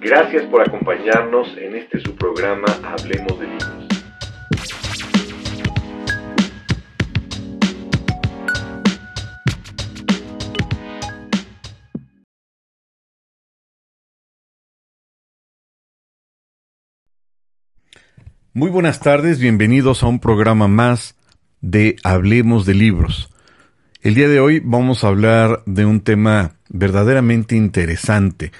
Gracias por acompañarnos en este su programa Hablemos de Libros. Muy buenas tardes, bienvenidos a un programa más de Hablemos de Libros. El día de hoy vamos a hablar de un tema verdaderamente interesante,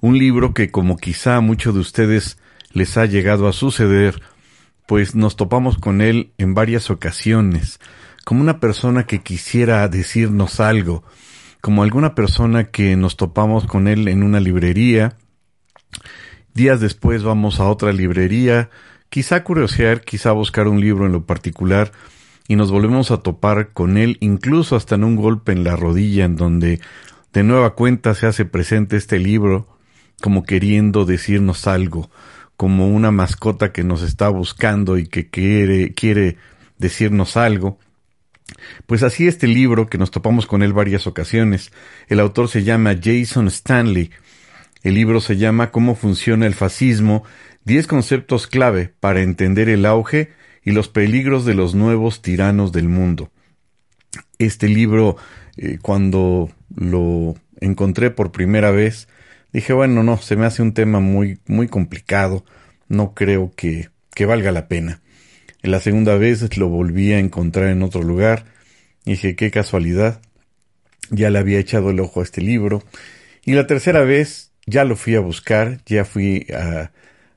un libro que como quizá a muchos de ustedes les ha llegado a suceder, pues nos topamos con él en varias ocasiones, como una persona que quisiera decirnos algo, como alguna persona que nos topamos con él en una librería, días después vamos a otra librería, quizá curiosear, quizá buscar un libro en lo particular, y nos volvemos a topar con él incluso hasta en un golpe en la rodilla en donde de nueva cuenta se hace presente este libro como queriendo decirnos algo, como una mascota que nos está buscando y que quiere, quiere decirnos algo. Pues así este libro, que nos topamos con él varias ocasiones, el autor se llama Jason Stanley. El libro se llama Cómo funciona el fascismo, diez conceptos clave para entender el auge y los peligros de los nuevos tiranos del mundo. Este libro, eh, cuando lo encontré por primera vez, dije, bueno, no, se me hace un tema muy, muy complicado, no creo que, que valga la pena. En la segunda vez lo volví a encontrar en otro lugar, dije, qué casualidad, ya le había echado el ojo a este libro, y la tercera vez ya lo fui a buscar, ya fui a,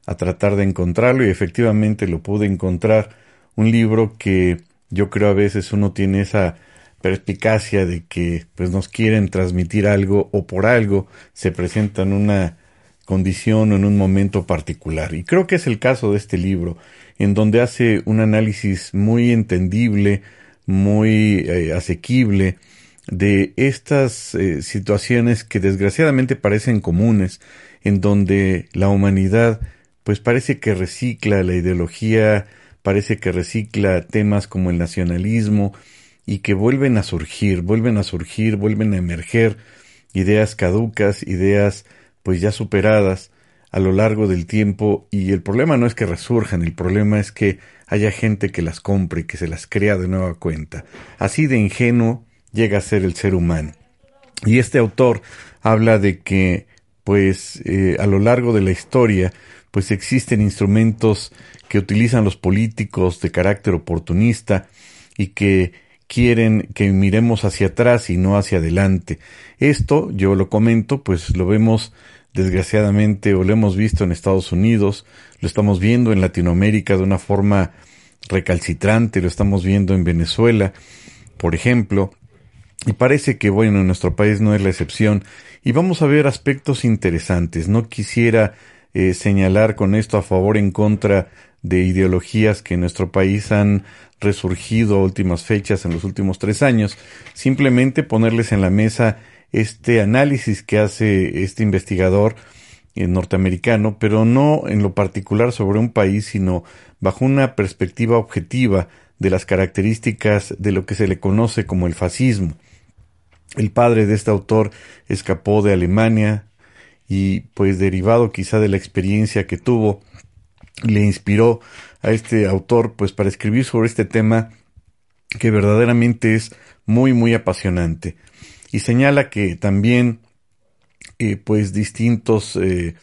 a tratar de encontrarlo y efectivamente lo pude encontrar, un libro que yo creo a veces uno tiene esa perspicacia de que pues nos quieren transmitir algo o por algo se presenta en una condición o en un momento particular. Y creo que es el caso de este libro, en donde hace un análisis muy entendible, muy eh, asequible de estas eh, situaciones que desgraciadamente parecen comunes, en donde la humanidad pues parece que recicla la ideología, parece que recicla temas como el nacionalismo, y que vuelven a surgir, vuelven a surgir, vuelven a emerger ideas caducas, ideas pues ya superadas a lo largo del tiempo y el problema no es que resurjan, el problema es que haya gente que las compre, que se las crea de nueva cuenta. Así de ingenuo llega a ser el ser humano. Y este autor habla de que pues eh, a lo largo de la historia pues existen instrumentos que utilizan los políticos de carácter oportunista y que quieren que miremos hacia atrás y no hacia adelante. Esto, yo lo comento, pues lo vemos desgraciadamente o lo hemos visto en Estados Unidos, lo estamos viendo en Latinoamérica de una forma recalcitrante, lo estamos viendo en Venezuela, por ejemplo, y parece que bueno, en nuestro país no es la excepción, y vamos a ver aspectos interesantes. No quisiera eh, señalar con esto a favor en contra de ideologías que en nuestro país han resurgido a últimas fechas en los últimos tres años, simplemente ponerles en la mesa este análisis que hace este investigador eh, norteamericano, pero no en lo particular sobre un país, sino bajo una perspectiva objetiva de las características de lo que se le conoce como el fascismo. El padre de este autor escapó de Alemania y pues derivado quizá de la experiencia que tuvo, le inspiró a este autor pues para escribir sobre este tema que verdaderamente es muy muy apasionante. Y señala que también eh, pues distintos eh,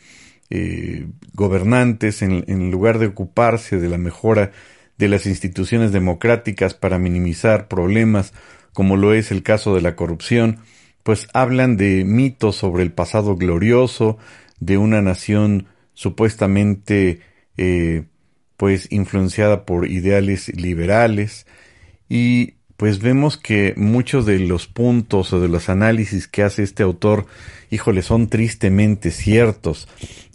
eh, gobernantes en, en lugar de ocuparse de la mejora de las instituciones democráticas para minimizar problemas como lo es el caso de la corrupción, pues hablan de mitos sobre el pasado glorioso de una nación supuestamente eh, pues influenciada por ideales liberales. Y pues vemos que muchos de los puntos o de los análisis que hace este autor, híjole, son tristemente ciertos,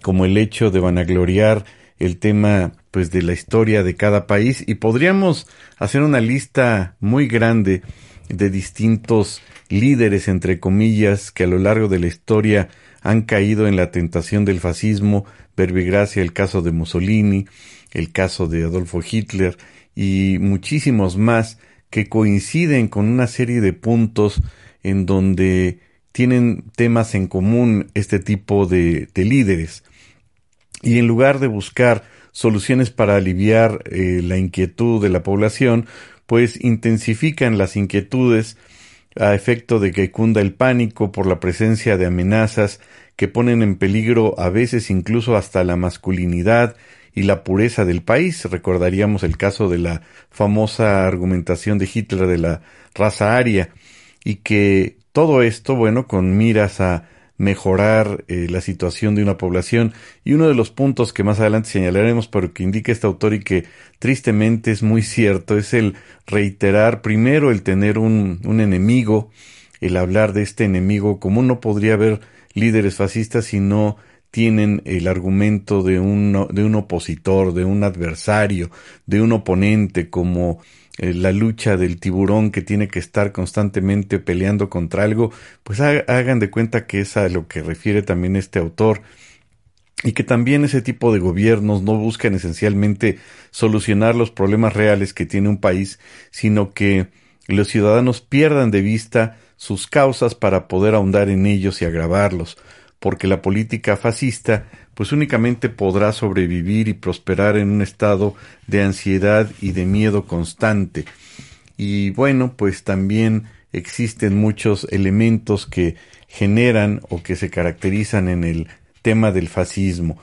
como el hecho de vanagloriar el tema pues de la historia de cada país. Y podríamos hacer una lista muy grande de distintos líderes entre comillas que a lo largo de la historia han caído en la tentación del fascismo, verbigracia el caso de Mussolini, el caso de Adolfo Hitler y muchísimos más que coinciden con una serie de puntos en donde tienen temas en común este tipo de, líderes. Y en lugar de buscar soluciones para aliviar eh, la inquietud de la población, pues intensifican las inquietudes a efecto de que cunda el pánico por la presencia de amenazas que ponen en peligro a veces incluso hasta la masculinidad y la pureza del país. Recordaríamos el caso de la famosa argumentación de Hitler de la raza aria y que todo esto, bueno, con miras a mejorar eh, la situación de una población. Y uno de los puntos que más adelante señalaremos pero que indica este autor y que tristemente es muy cierto es el reiterar primero el tener un, un enemigo el hablar de este enemigo como no podría haber líderes fascistas si no tienen el argumento de un, de un opositor, de un adversario, de un oponente, como eh, la lucha del tiburón que tiene que estar constantemente peleando contra algo, pues hagan de cuenta que es a lo que refiere también este autor. Y que también ese tipo de gobiernos no buscan esencialmente solucionar los problemas reales que tiene un país, sino que los ciudadanos pierdan de vista sus causas para poder ahondar en ellos y agravarlos porque la política fascista pues únicamente podrá sobrevivir y prosperar en un estado de ansiedad y de miedo constante. Y bueno, pues también existen muchos elementos que generan o que se caracterizan en el tema del fascismo.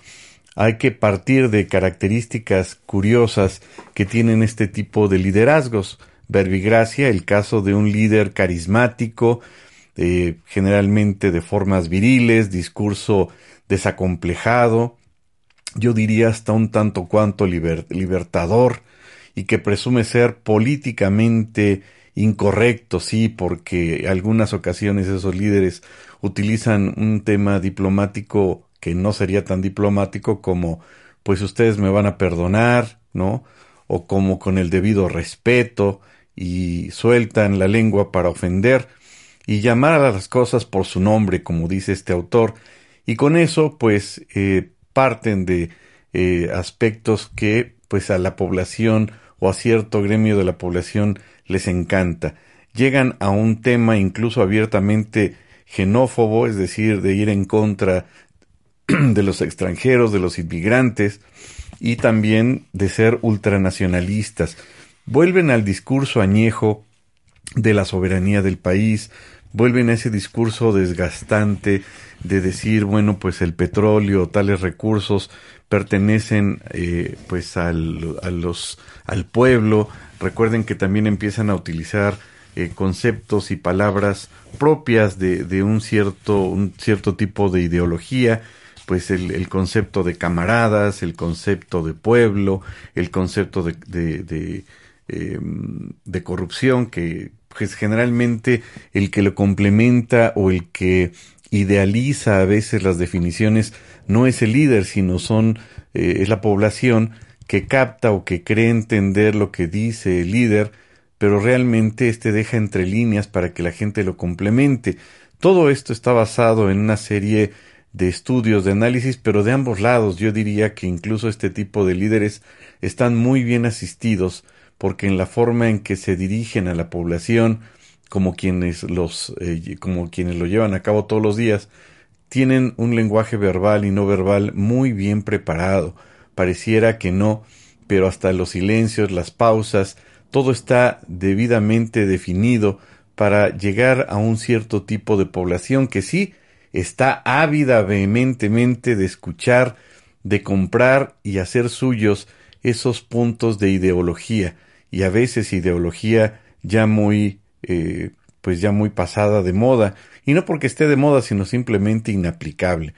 Hay que partir de características curiosas que tienen este tipo de liderazgos. Verbigracia, el caso de un líder carismático, generalmente de formas viriles, discurso desacomplejado, yo diría hasta un tanto cuanto libertador y que presume ser políticamente incorrecto, sí, porque algunas ocasiones esos líderes utilizan un tema diplomático que no sería tan diplomático como pues ustedes me van a perdonar, ¿no? O como con el debido respeto y sueltan la lengua para ofender y llamar a las cosas por su nombre, como dice este autor, y con eso pues eh, parten de eh, aspectos que pues a la población o a cierto gremio de la población les encanta. Llegan a un tema incluso abiertamente xenófobo, es decir, de ir en contra de los extranjeros, de los inmigrantes y también de ser ultranacionalistas. Vuelven al discurso añejo de la soberanía del país, vuelven a ese discurso desgastante de decir, bueno, pues el petróleo, tales recursos pertenecen eh, pues al, al pueblo. Recuerden que también empiezan a utilizar eh, conceptos y palabras propias de, de, un, cierto, un cierto tipo de ideología, pues el, el, concepto de camaradas, el concepto de pueblo, el concepto de, de, de, em, de corrupción que pues generalmente el que lo complementa o el que idealiza a veces las definiciones no es el líder, sino son eh, es la población que capta o que cree entender lo que dice el líder, pero realmente este deja entre líneas para que la gente lo complemente. Todo esto está basado en una serie de estudios, de análisis, pero de ambos lados. Yo diría que incluso este tipo de líderes están muy bien asistidos porque en la forma en que se dirigen a la población, como quienes los, eh, como quienes lo llevan a cabo todos los días, tienen un lenguaje verbal y no verbal muy bien preparado. Pareciera que no, pero hasta los silencios, las pausas, todo está debidamente definido para llegar a un cierto tipo de población que sí está ávida vehementemente de escuchar, de comprar y hacer suyos esos puntos de ideología y a veces ideología ya muy eh, pues ya muy pasada de moda y no porque esté de moda sino simplemente inaplicable.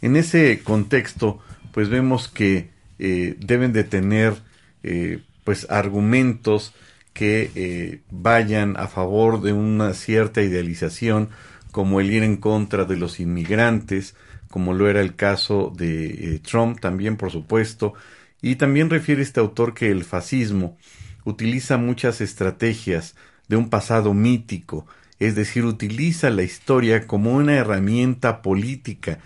En ese contexto pues vemos que eh, deben de tener eh, pues argumentos que vayan a favor de una cierta idealización como el ir en contra de los inmigrantes como lo era el caso de Trump también por supuesto y también refiere este autor que el fascismo utiliza muchas estrategias de un pasado mítico, es decir, utiliza la historia como una herramienta política.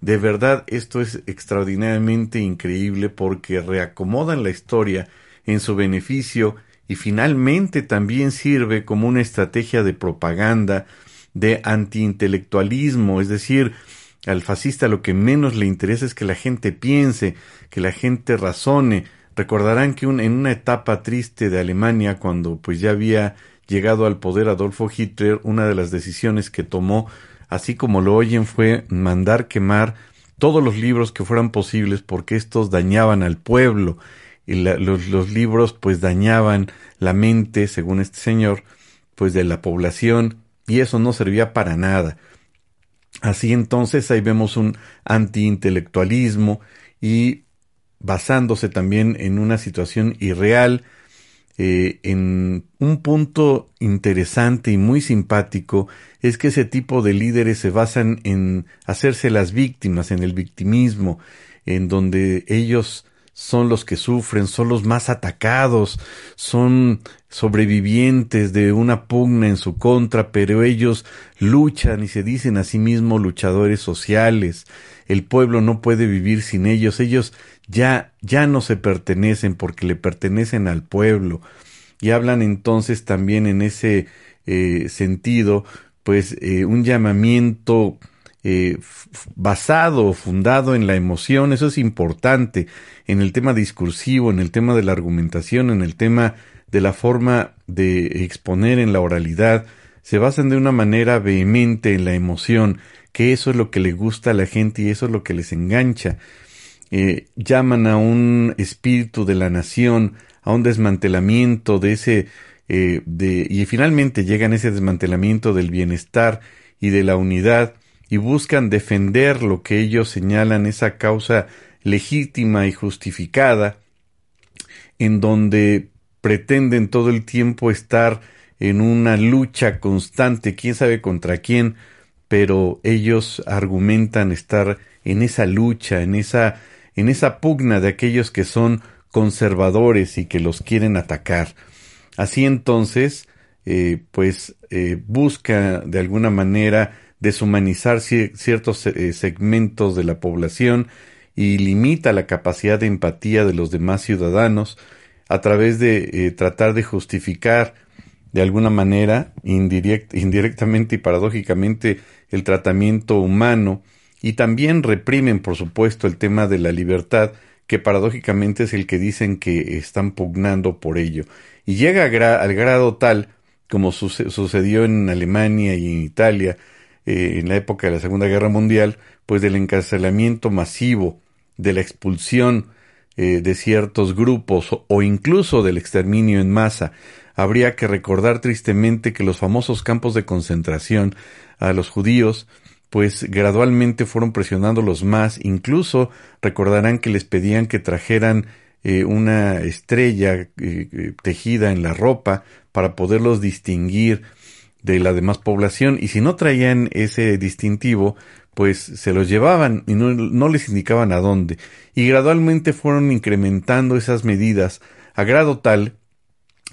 De verdad, esto es extraordinariamente increíble porque reacomodan la historia en su beneficio y finalmente también sirve como una estrategia de propaganda, de antiintelectualismo, es decir, al fascista lo que menos le interesa es que la gente piense, que la gente razone. Recordarán que en una etapa triste de Alemania, cuando pues ya había llegado al poder Adolfo Hitler, una de las decisiones que tomó, así como lo oyen, fue mandar quemar todos los libros que fueran posibles porque estos dañaban al pueblo y los, los libros pues dañaban la mente, según este señor, pues de la población y eso no servía para nada. Así entonces ahí vemos un antiintelectualismo y basándose también en una situación irreal, eh, en un punto interesante y muy simpático es que ese tipo de líderes se basan en hacerse las víctimas, en el victimismo, en donde ellos son los que sufren, son los más atacados, son sobrevivientes de una pugna en su contra, pero ellos luchan y se dicen a sí mismos luchadores sociales. El pueblo no puede vivir sin ellos, ellos ya ya no se pertenecen porque le pertenecen al pueblo. Y hablan entonces también en ese eh, sentido, pues eh, un llamamiento eh, basado o fundado en la emoción, eso es importante en el tema discursivo, en el tema de la argumentación, en el tema de la forma de exponer en la oralidad, se basan de una manera vehemente en la emoción, que eso es lo que le gusta a la gente y eso es lo que les engancha. Eh, llaman a un espíritu de la nación, a un desmantelamiento de ese, eh, de, y finalmente llegan a ese desmantelamiento del bienestar y de la unidad y buscan defender lo que ellos señalan esa causa legítima y justificada, en donde pretenden todo el tiempo estar en una lucha constante, quién sabe contra quién, pero ellos argumentan estar en esa lucha, en esa, en esa pugna de aquellos que son conservadores y que los quieren atacar. Así entonces, eh, pues eh, busca de alguna manera deshumanizar ciertos eh, segmentos de la población y limita la capacidad de empatía de los demás ciudadanos a través de eh, tratar de justificar de alguna manera, indirectamente y paradójicamente, el tratamiento humano y también reprimen, por supuesto, el tema de la libertad, que paradójicamente es el que dicen que están pugnando por ello. Y llega al grado tal, como sucedió en Alemania y en Italia, eh, en la época de la Segunda Guerra Mundial, pues del encarcelamiento masivo, de la expulsión eh, de ciertos grupos o incluso del exterminio en masa. Habría que recordar tristemente que los famosos campos de concentración a los judíos pues gradualmente fueron presionándolos más, incluso recordarán que les pedían que trajeran eh, una estrella tejida en la ropa para poderlos distinguir de la demás población y si no traían ese distintivo, pues se los llevaban y no, les indicaban a dónde. Y gradualmente fueron incrementando esas medidas a grado tal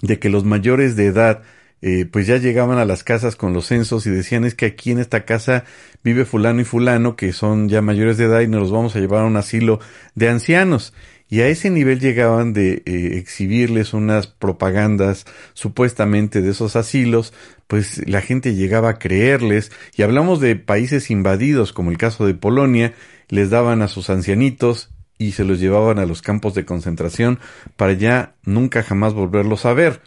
de que los mayores de edad eh, pues ya llegaban a las casas con los censos y decían es que aquí en esta casa vive fulano y fulano que son ya mayores de edad y nos los vamos a llevar a un asilo de ancianos y a ese nivel llegaban de eh, exhibirles unas propagandas supuestamente de esos asilos, pues la gente llegaba a creerles, y hablamos de países invadidos, como el caso de Polonia, les daban a sus ancianitos y se los llevaban a los campos de concentración para ya nunca jamás volverlos a ver.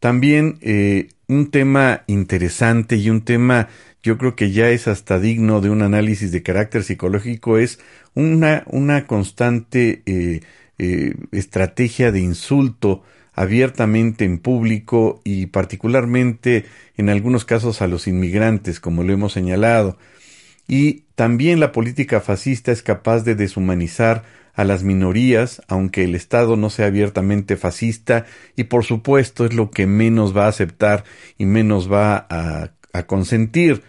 También eh, un tema interesante y un tema yo creo que ya es hasta digno de un análisis de carácter psicológico, es una, una constante eh, eh, estrategia de insulto abiertamente en público y particularmente en algunos casos a los inmigrantes, como lo hemos señalado. Y también la política fascista es capaz de deshumanizar a las minorías, aunque el Estado no sea abiertamente fascista, y por supuesto es lo que menos va a aceptar y menos va a, consentir.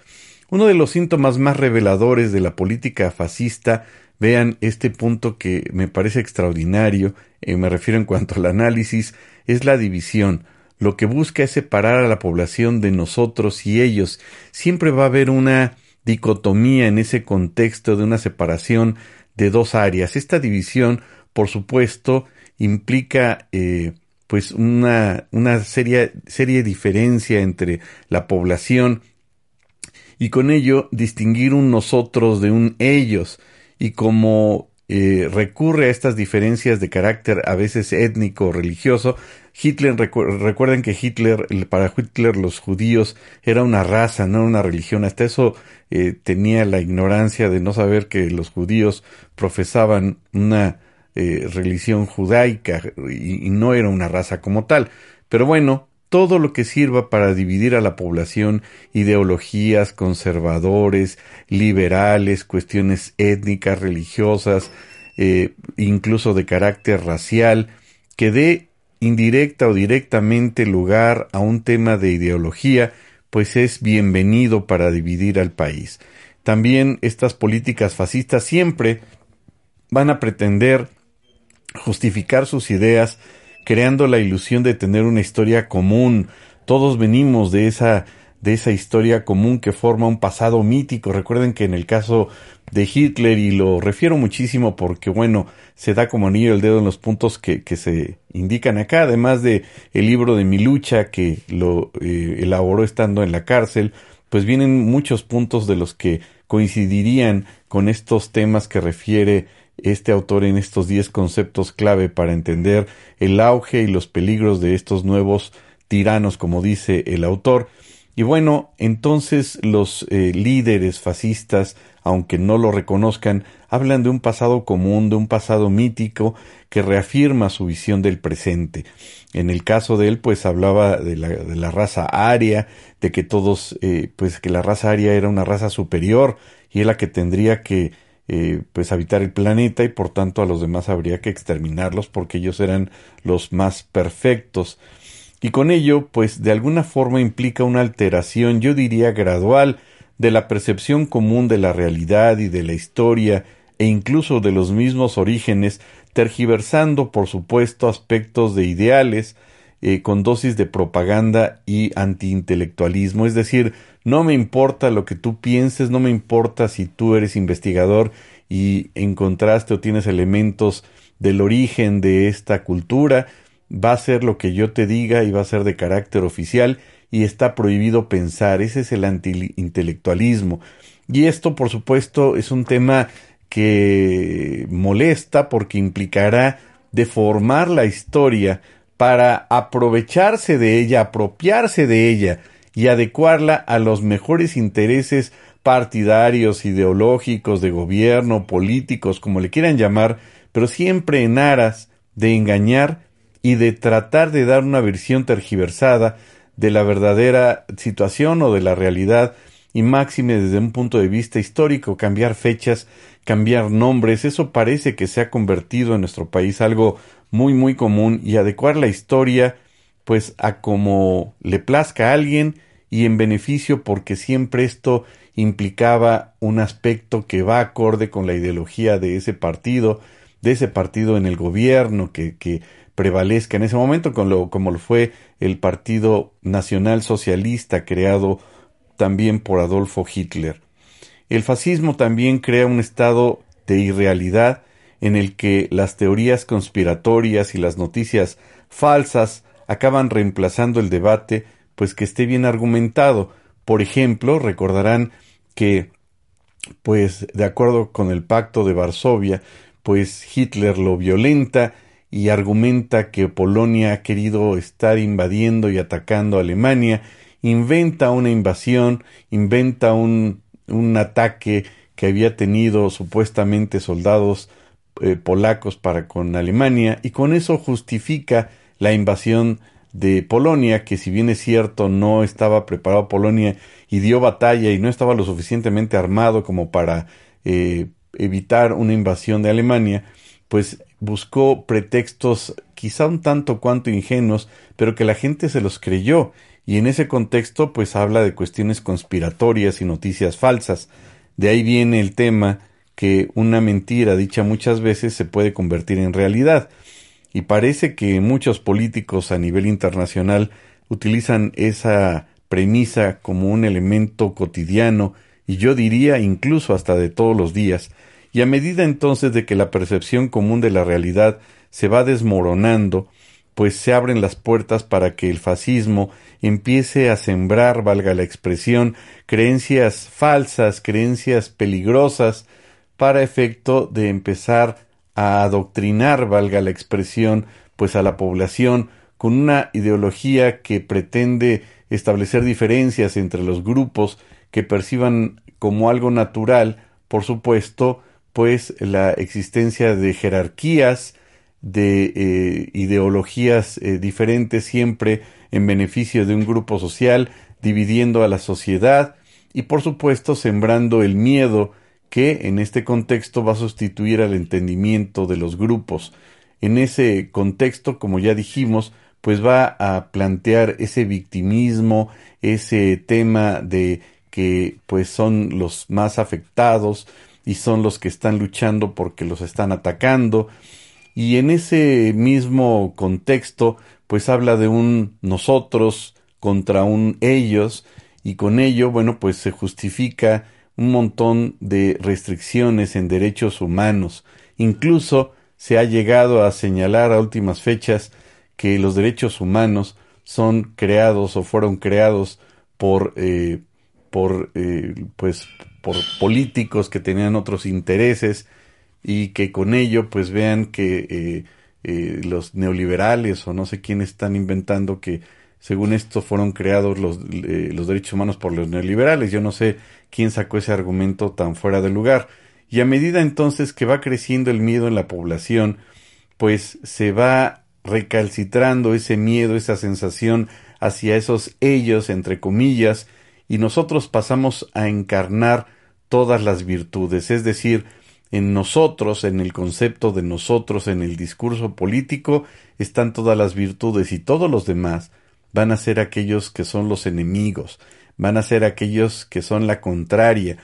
Uno de los síntomas más reveladores de la política fascista, vean este punto que me parece extraordinario, eh, me refiero en cuanto al análisis, es la división. Lo que busca es separar a la población de nosotros y ellos. Siempre va a haber una dicotomía en ese contexto de una separación de dos áreas. Esta división, por supuesto, implica eh, pues una, una seria, serie diferencia entre la población y con ello distinguir un nosotros de un ellos y como eh, recurre a estas diferencias de carácter a veces étnico o religioso. Hitler, recuerden que Hitler, para Hitler los judíos era una raza, no una religión. Hasta eso eh, tenía la ignorancia de no saber que los judíos profesaban una eh, religión judaica y, y no era una raza como tal. Pero bueno, todo lo que sirva para dividir a la población, ideologías, conservadores, liberales, cuestiones étnicas, religiosas, eh, incluso de carácter racial, que dé indirecta o directamente lugar a un tema de ideología, pues es bienvenido para dividir al país. También estas políticas fascistas siempre van a pretender justificar sus ideas creando la ilusión de tener una historia común. Todos venimos de esa de esa historia común que forma un pasado mítico. Recuerden que en el caso de Hitler, y lo refiero muchísimo porque, bueno, se da como anillo el dedo en los puntos que, que se indican acá, además de el libro de mi lucha que lo eh, elaboró estando en la cárcel, pues vienen muchos puntos de los que coincidirían con estos temas que refiere este autor en estos 10 conceptos clave para entender el auge y los peligros de estos nuevos tiranos, como dice el autor. Y bueno, entonces los eh, líderes fascistas, aunque no lo reconozcan, hablan de un pasado común, de un pasado mítico que reafirma su visión del presente. En el caso de él, pues hablaba de la, raza aria, de que todos, eh, pues que la raza aria era una raza superior y es la que tendría que eh, pues habitar el planeta y por tanto a los demás habría que exterminarlos porque ellos eran los más perfectos. Y con ello, pues de alguna forma implica una alteración, yo diría gradual, de la percepción común de la realidad y de la historia e incluso de los mismos orígenes, tergiversando, por supuesto, aspectos de ideales, eh, con dosis de propaganda y antiintelectualismo. Es decir, no me importa lo que tú pienses, no me importa si tú eres investigador y encontraste o tienes elementos del origen de esta cultura, va a ser lo que yo te diga y va a ser de carácter oficial y está prohibido pensar. Ese es el antiintelectualismo. Y esto, por supuesto, es un tema que molesta porque implicará deformar la historia para aprovecharse de ella, apropiarse de ella y adecuarla a los mejores intereses partidarios, ideológicos, de gobierno, políticos, como le quieran llamar, pero siempre en aras de engañar y de tratar de dar una versión tergiversada de la verdadera situación o de la realidad y máxime desde un punto de vista histórico, cambiar fechas, cambiar nombres, eso parece que se ha convertido en nuestro país algo muy muy común y adecuar la historia pues a como le plazca a alguien y en beneficio porque siempre esto implicaba un aspecto que va acorde con la ideología de ese partido, de ese partido en el gobierno que, prevalezca en ese momento, como lo, como lo fue el Partido Nacional Socialista creado también por Adolfo Hitler. El fascismo también crea un estado de irrealidad en el que las teorías conspiratorias y las noticias falsas acaban reemplazando el debate, pues que esté bien argumentado. Por ejemplo, recordarán que, pues, de acuerdo con el pacto de Varsovia, pues Hitler lo violenta y argumenta que Polonia ha querido estar invadiendo y atacando a Alemania, inventa una invasión, inventa un, un ataque que había tenido supuestamente soldados eh, polacos para con Alemania y con eso justifica la invasión de Polonia, que si bien es cierto no estaba preparado Polonia y dio batalla y no estaba lo suficientemente armado como para eh, evitar una invasión de Alemania, pues buscó pretextos quizá un tanto cuanto ingenuos, pero que la gente se los creyó y en ese contexto pues habla de cuestiones conspiratorias y noticias falsas. De ahí viene el tema que una mentira dicha muchas veces se puede convertir en realidad. Y parece que muchos políticos a nivel internacional utilizan esa premisa como un elemento cotidiano y yo diría incluso hasta de todos los días, y a medida entonces de que la percepción común de la realidad se va desmoronando, pues se abren las puertas para que el fascismo empiece a sembrar, valga la expresión, creencias falsas, creencias peligrosas, para efecto de empezar a adoctrinar, valga la expresión, pues a la población con una ideología que pretende establecer diferencias entre los grupos que perciban como algo natural, por supuesto, pues la existencia de jerarquías, de eh, ideologías eh, diferentes siempre en beneficio de un grupo social, dividiendo a la sociedad y por supuesto sembrando el miedo que en este contexto va a sustituir al entendimiento de los grupos. En ese contexto, como ya dijimos, pues va a plantear ese victimismo, ese tema de que pues son los más afectados y son los que están luchando porque los están atacando. Y en ese mismo contexto, pues habla de un nosotros contra un ellos y con ello, bueno, pues se justifica un montón de restricciones en derechos humanos. Incluso se ha llegado a señalar a últimas fechas que los derechos humanos son creados o fueron creados por eh, por eh, pues por políticos que tenían otros intereses y que con ello pues vean que eh, los neoliberales o no sé quiénes están inventando que según esto fueron creados los, los derechos humanos por los neoliberales. Yo no sé quién sacó ese argumento tan fuera de lugar. Y a medida entonces que va creciendo el miedo en la población, pues se va recalcitrando ese miedo, esa sensación hacia esos ellos, entre comillas, y nosotros pasamos a encarnar todas las virtudes, es decir, en nosotros, en el concepto de nosotros, en el discurso político, están todas las virtudes y todos los demás van a ser aquellos que son los enemigos, van a ser aquellos que son la contraria.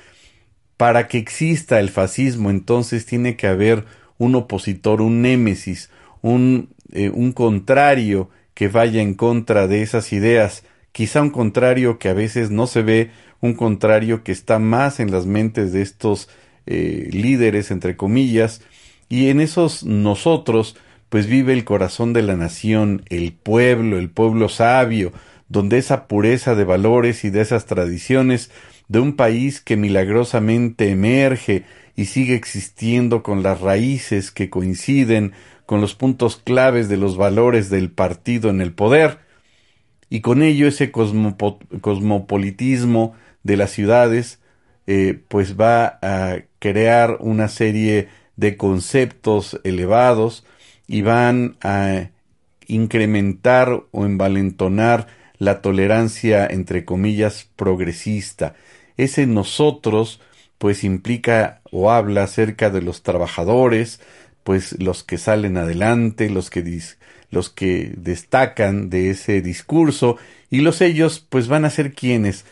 Para que exista el fascismo, entonces tiene que haber un opositor, un némesis, un, eh, un contrario que vaya en contra de esas ideas, quizá un contrario que a veces no se ve, un contrario que está más en las mentes de estos eh, líderes, entre comillas, y en esos nosotros, pues vive el corazón de la nación, el pueblo, el pueblo sabio, donde esa pureza de valores y de esas tradiciones de un país que milagrosamente emerge y sigue existiendo con las raíces que coinciden con los puntos claves de los valores del partido en el poder, y con ello ese cosmopolitismo de las ciudades, eh, pues va a crear una serie de conceptos elevados y van a incrementar o envalentonar la tolerancia, entre comillas, progresista. Ese nosotros, pues implica o habla acerca de los trabajadores, pues los que salen adelante, los que, los que destacan de ese discurso, y los ellos, pues van a ser quienes,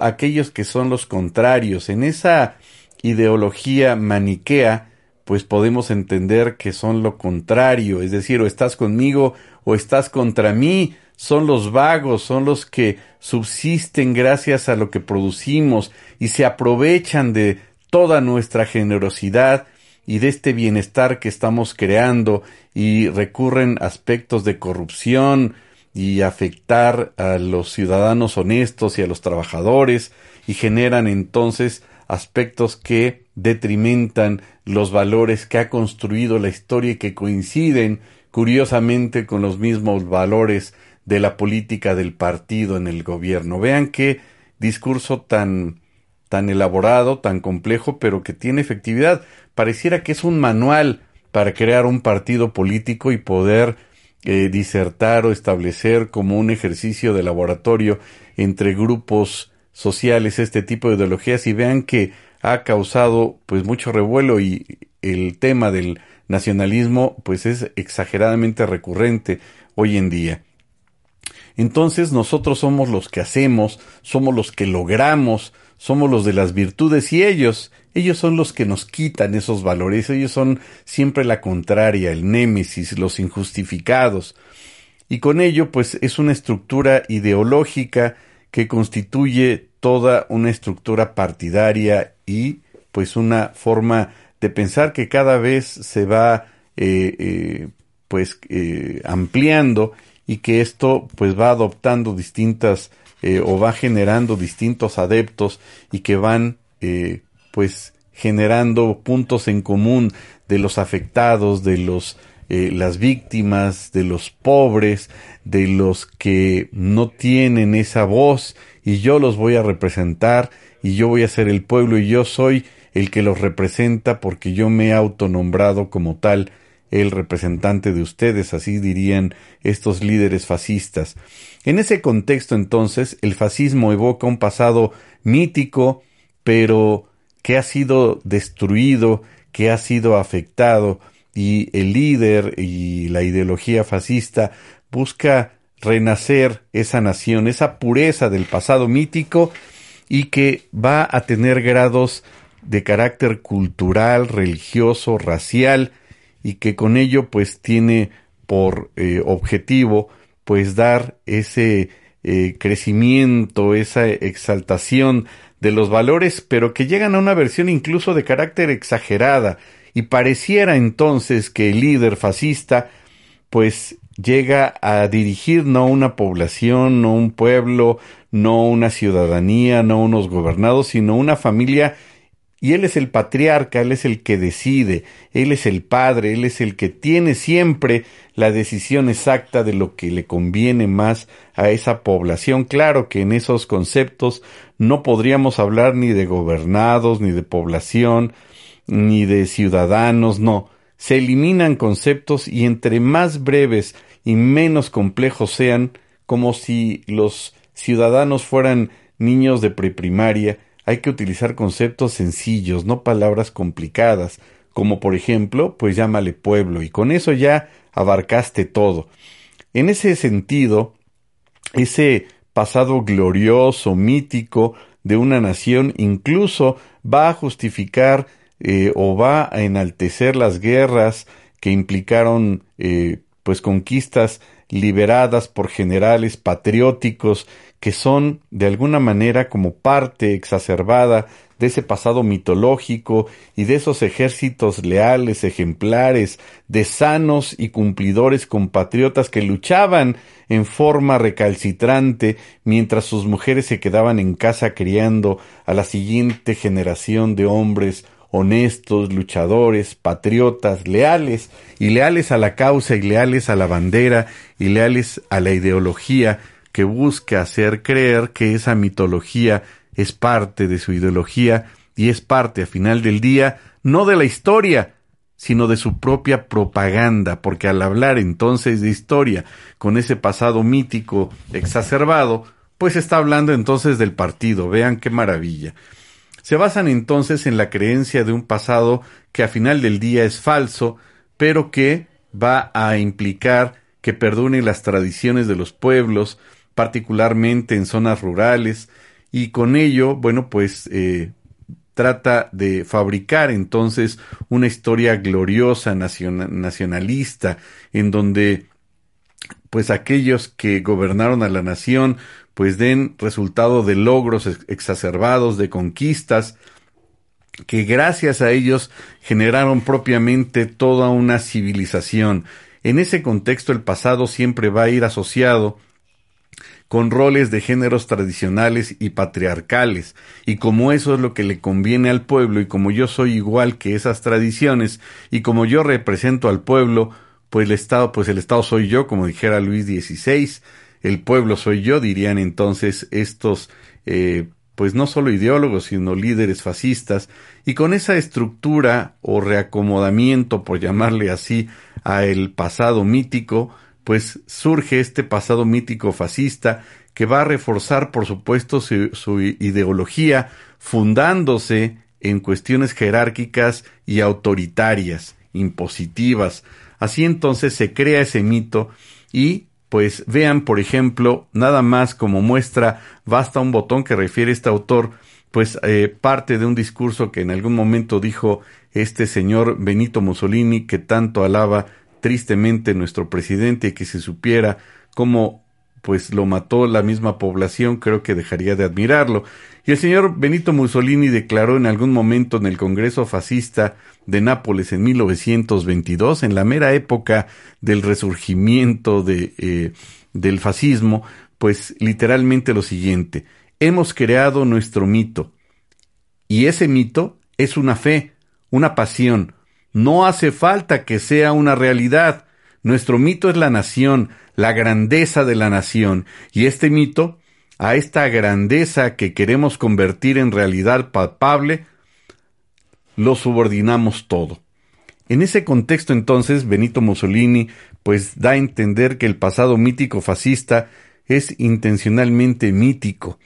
aquellos que son los contrarios. En esa ideología maniquea, pues podemos entender que son lo contrario, es decir, o estás conmigo o estás contra mí, son los vagos, son los que subsisten gracias a lo que producimos y se aprovechan de toda nuestra generosidad y de este bienestar que estamos creando y recurren aspectos de corrupción y afectar a los ciudadanos honestos y a los trabajadores y generan entonces aspectos que detrimentan los valores que ha construido la historia y que coinciden curiosamente con los mismos valores de la política del partido en el gobierno. Vean qué discurso tan tan elaborado, tan complejo, pero que tiene efectividad. Pareciera que es un manual para crear un partido político y poder eh, disertar o establecer como un ejercicio de laboratorio entre grupos sociales este tipo de ideologías y vean que ha causado pues mucho revuelo y el tema del nacionalismo pues es exageradamente recurrente hoy en día. Entonces nosotros somos los que hacemos, somos los que logramos, somos los de las virtudes y ellos, ellos son los que nos quitan esos valores, ellos son siempre la contraria, el némesis, los injustificados. Y con ello pues es una estructura ideológica que constituye toda una estructura partidaria y pues una forma de pensar que cada vez se va eh, eh, pues eh, ampliando y que esto pues va adoptando distintas eh, o va generando distintos adeptos y que van eh, pues generando puntos en común de los afectados, de los las víctimas, de los pobres, de los que no tienen esa voz y yo los voy a representar y yo voy a ser el pueblo y yo soy el que los representa porque yo me he autonombrado como tal el representante de ustedes, así dirían estos líderes fascistas. En ese contexto entonces el fascismo evoca un pasado mítico, pero que ha sido destruido, que ha sido afectado, y el líder y la ideología fascista busca renacer esa nación, esa pureza del pasado mítico y que va a tener grados de carácter cultural, religioso, racial y que con ello pues tiene por eh, objetivo pues dar ese eh, crecimiento, esa exaltación de los valores, pero que llegan a una versión incluso de carácter exagerada. Y pareciera entonces que el líder fascista pues llega a dirigir no una población, no un pueblo, no una ciudadanía, no unos gobernados, sino una familia y él es el patriarca, él es el que decide, él es el padre, él es el que tiene siempre la decisión exacta de lo que le conviene más a esa población. Claro que en esos conceptos no podríamos hablar ni de gobernados, ni de población, ni de ciudadanos, no. Se eliminan conceptos y entre más breves y menos complejos sean, como si los ciudadanos fueran niños de preprimaria, hay que utilizar conceptos sencillos, no palabras complicadas, como por ejemplo, pues llámale pueblo, y con eso ya abarcaste todo. En ese sentido, ese pasado glorioso, mítico de una nación, incluso va a justificar eh, o va a enaltecer las guerras que implicaron eh, pues conquistas liberadas por generales patrióticos que son de alguna manera como parte exacerbada de ese pasado mitológico y de esos ejércitos leales, ejemplares, de sanos y cumplidores compatriotas que luchaban en forma recalcitrante mientras sus mujeres se quedaban en casa criando a la siguiente generación de hombres honestos, luchadores, patriotas, leales, y leales a la causa y leales a la bandera y leales a la ideología que busca hacer creer que esa mitología es parte de su ideología y es parte, a final del día, no de la historia, sino de su propia propaganda, porque al hablar entonces de historia con ese pasado mítico exacerbado, pues está hablando entonces del partido. Vean qué maravilla se basan entonces en la creencia de un pasado que a final del día es falso, pero que va a implicar que perdone las tradiciones de los pueblos, particularmente en zonas rurales, y con ello, bueno, pues eh, trata de fabricar entonces una historia gloriosa nacionalista, en donde pues aquellos que gobernaron a la nación pues den resultado de logros exacerbados, de conquistas, que gracias a ellos generaron propiamente toda una civilización. En ese contexto el pasado siempre va a ir asociado con roles de géneros tradicionales y patriarcales, y como eso es lo que le conviene al pueblo, y como yo soy igual que esas tradiciones, y como yo represento al pueblo, pues el Estado, pues el Estado soy yo, como dijera Luis XVI, el pueblo soy yo, dirían entonces estos, eh, pues no solo ideólogos, sino líderes fascistas, y con esa estructura o reacomodamiento, por llamarle así, a el pasado mítico, pues surge este pasado mítico fascista que va a reforzar, por supuesto, su, su ideología, fundándose en cuestiones jerárquicas y autoritarias, impositivas. Así entonces se crea ese mito y pues vean, por ejemplo, nada más como muestra, basta un botón que refiere este autor, pues eh, parte de un discurso que en algún momento dijo este señor Benito Mussolini, que tanto alaba tristemente nuestro presidente y que se supiera cómo pues lo mató la misma población, creo que dejaría de admirarlo. Y el señor Benito Mussolini declaró en algún momento en el Congreso fascista de Nápoles en 1922, en la mera época del resurgimiento eh, del fascismo, pues literalmente lo siguiente, hemos creado nuestro mito. Y ese mito es una fe, una pasión. No hace falta que sea una realidad. Nuestro mito es la nación, la grandeza de la nación, y este mito, a esta grandeza que queremos convertir en realidad palpable, lo subordinamos todo. En ese contexto entonces Benito Mussolini pues da a entender que el pasado mítico fascista es intencionalmente mítico,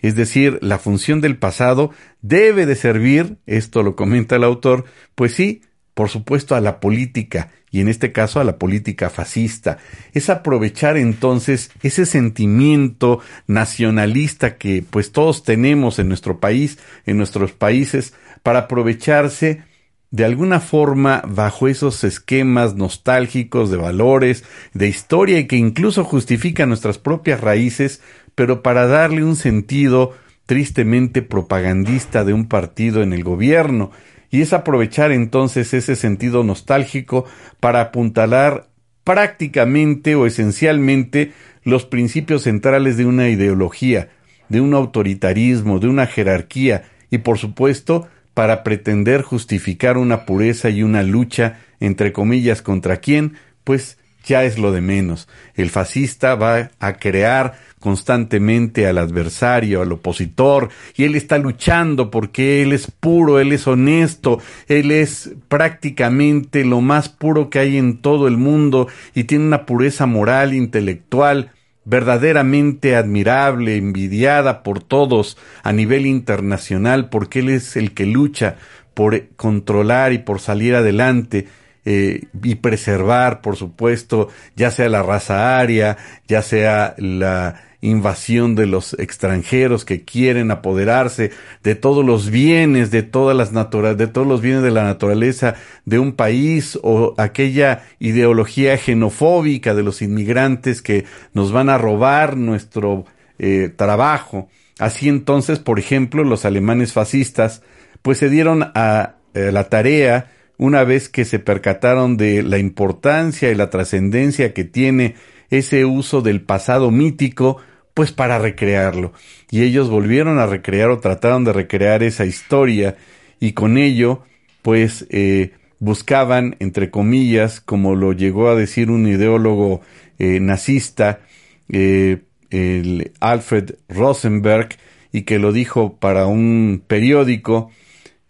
es decir, la función del pasado debe de servir, esto lo comenta el autor, pues sí, por supuesto a la política y en este caso a la política fascista. Es aprovechar entonces ese sentimiento nacionalista que pues todos tenemos en nuestro país, en nuestros países, para aprovecharse de alguna forma bajo esos esquemas nostálgicos de valores, de historia y que incluso justifican nuestras propias raíces, pero para darle un sentido tristemente propagandista de un partido en el gobierno, y es aprovechar entonces ese sentido nostálgico para apuntalar prácticamente o esencialmente los principios centrales de una ideología, de un autoritarismo, de una jerarquía y por supuesto para pretender justificar una pureza y una lucha entre comillas contra quién, pues ya es lo de menos. El fascista va a crear constantemente al adversario, al opositor, y él está luchando porque él es puro, él es honesto, él es prácticamente lo más puro que hay en todo el mundo y tiene una pureza moral, intelectual, verdaderamente admirable, envidiada por todos a nivel internacional, porque él es el que lucha por controlar y por salir adelante eh, y preservar, por supuesto, ya sea la raza aria, ya sea la invasión de los extranjeros que quieren apoderarse de todos los bienes, de todas las de todos los bienes de la naturaleza de un país o aquella ideología xenofóbica de los inmigrantes que nos van a robar nuestro eh, trabajo. Así entonces, por ejemplo, los alemanes fascistas pues se dieron a eh, la tarea una vez que se percataron de la importancia y la trascendencia que tiene ese uso del pasado mítico, pues para recrearlo. Y ellos volvieron a recrear o trataron de recrear esa historia y con ello, pues eh, buscaban, entre comillas, como lo llegó a decir un ideólogo eh, nazista, eh, el Alfred Rosenberg, y que lo dijo para un periódico,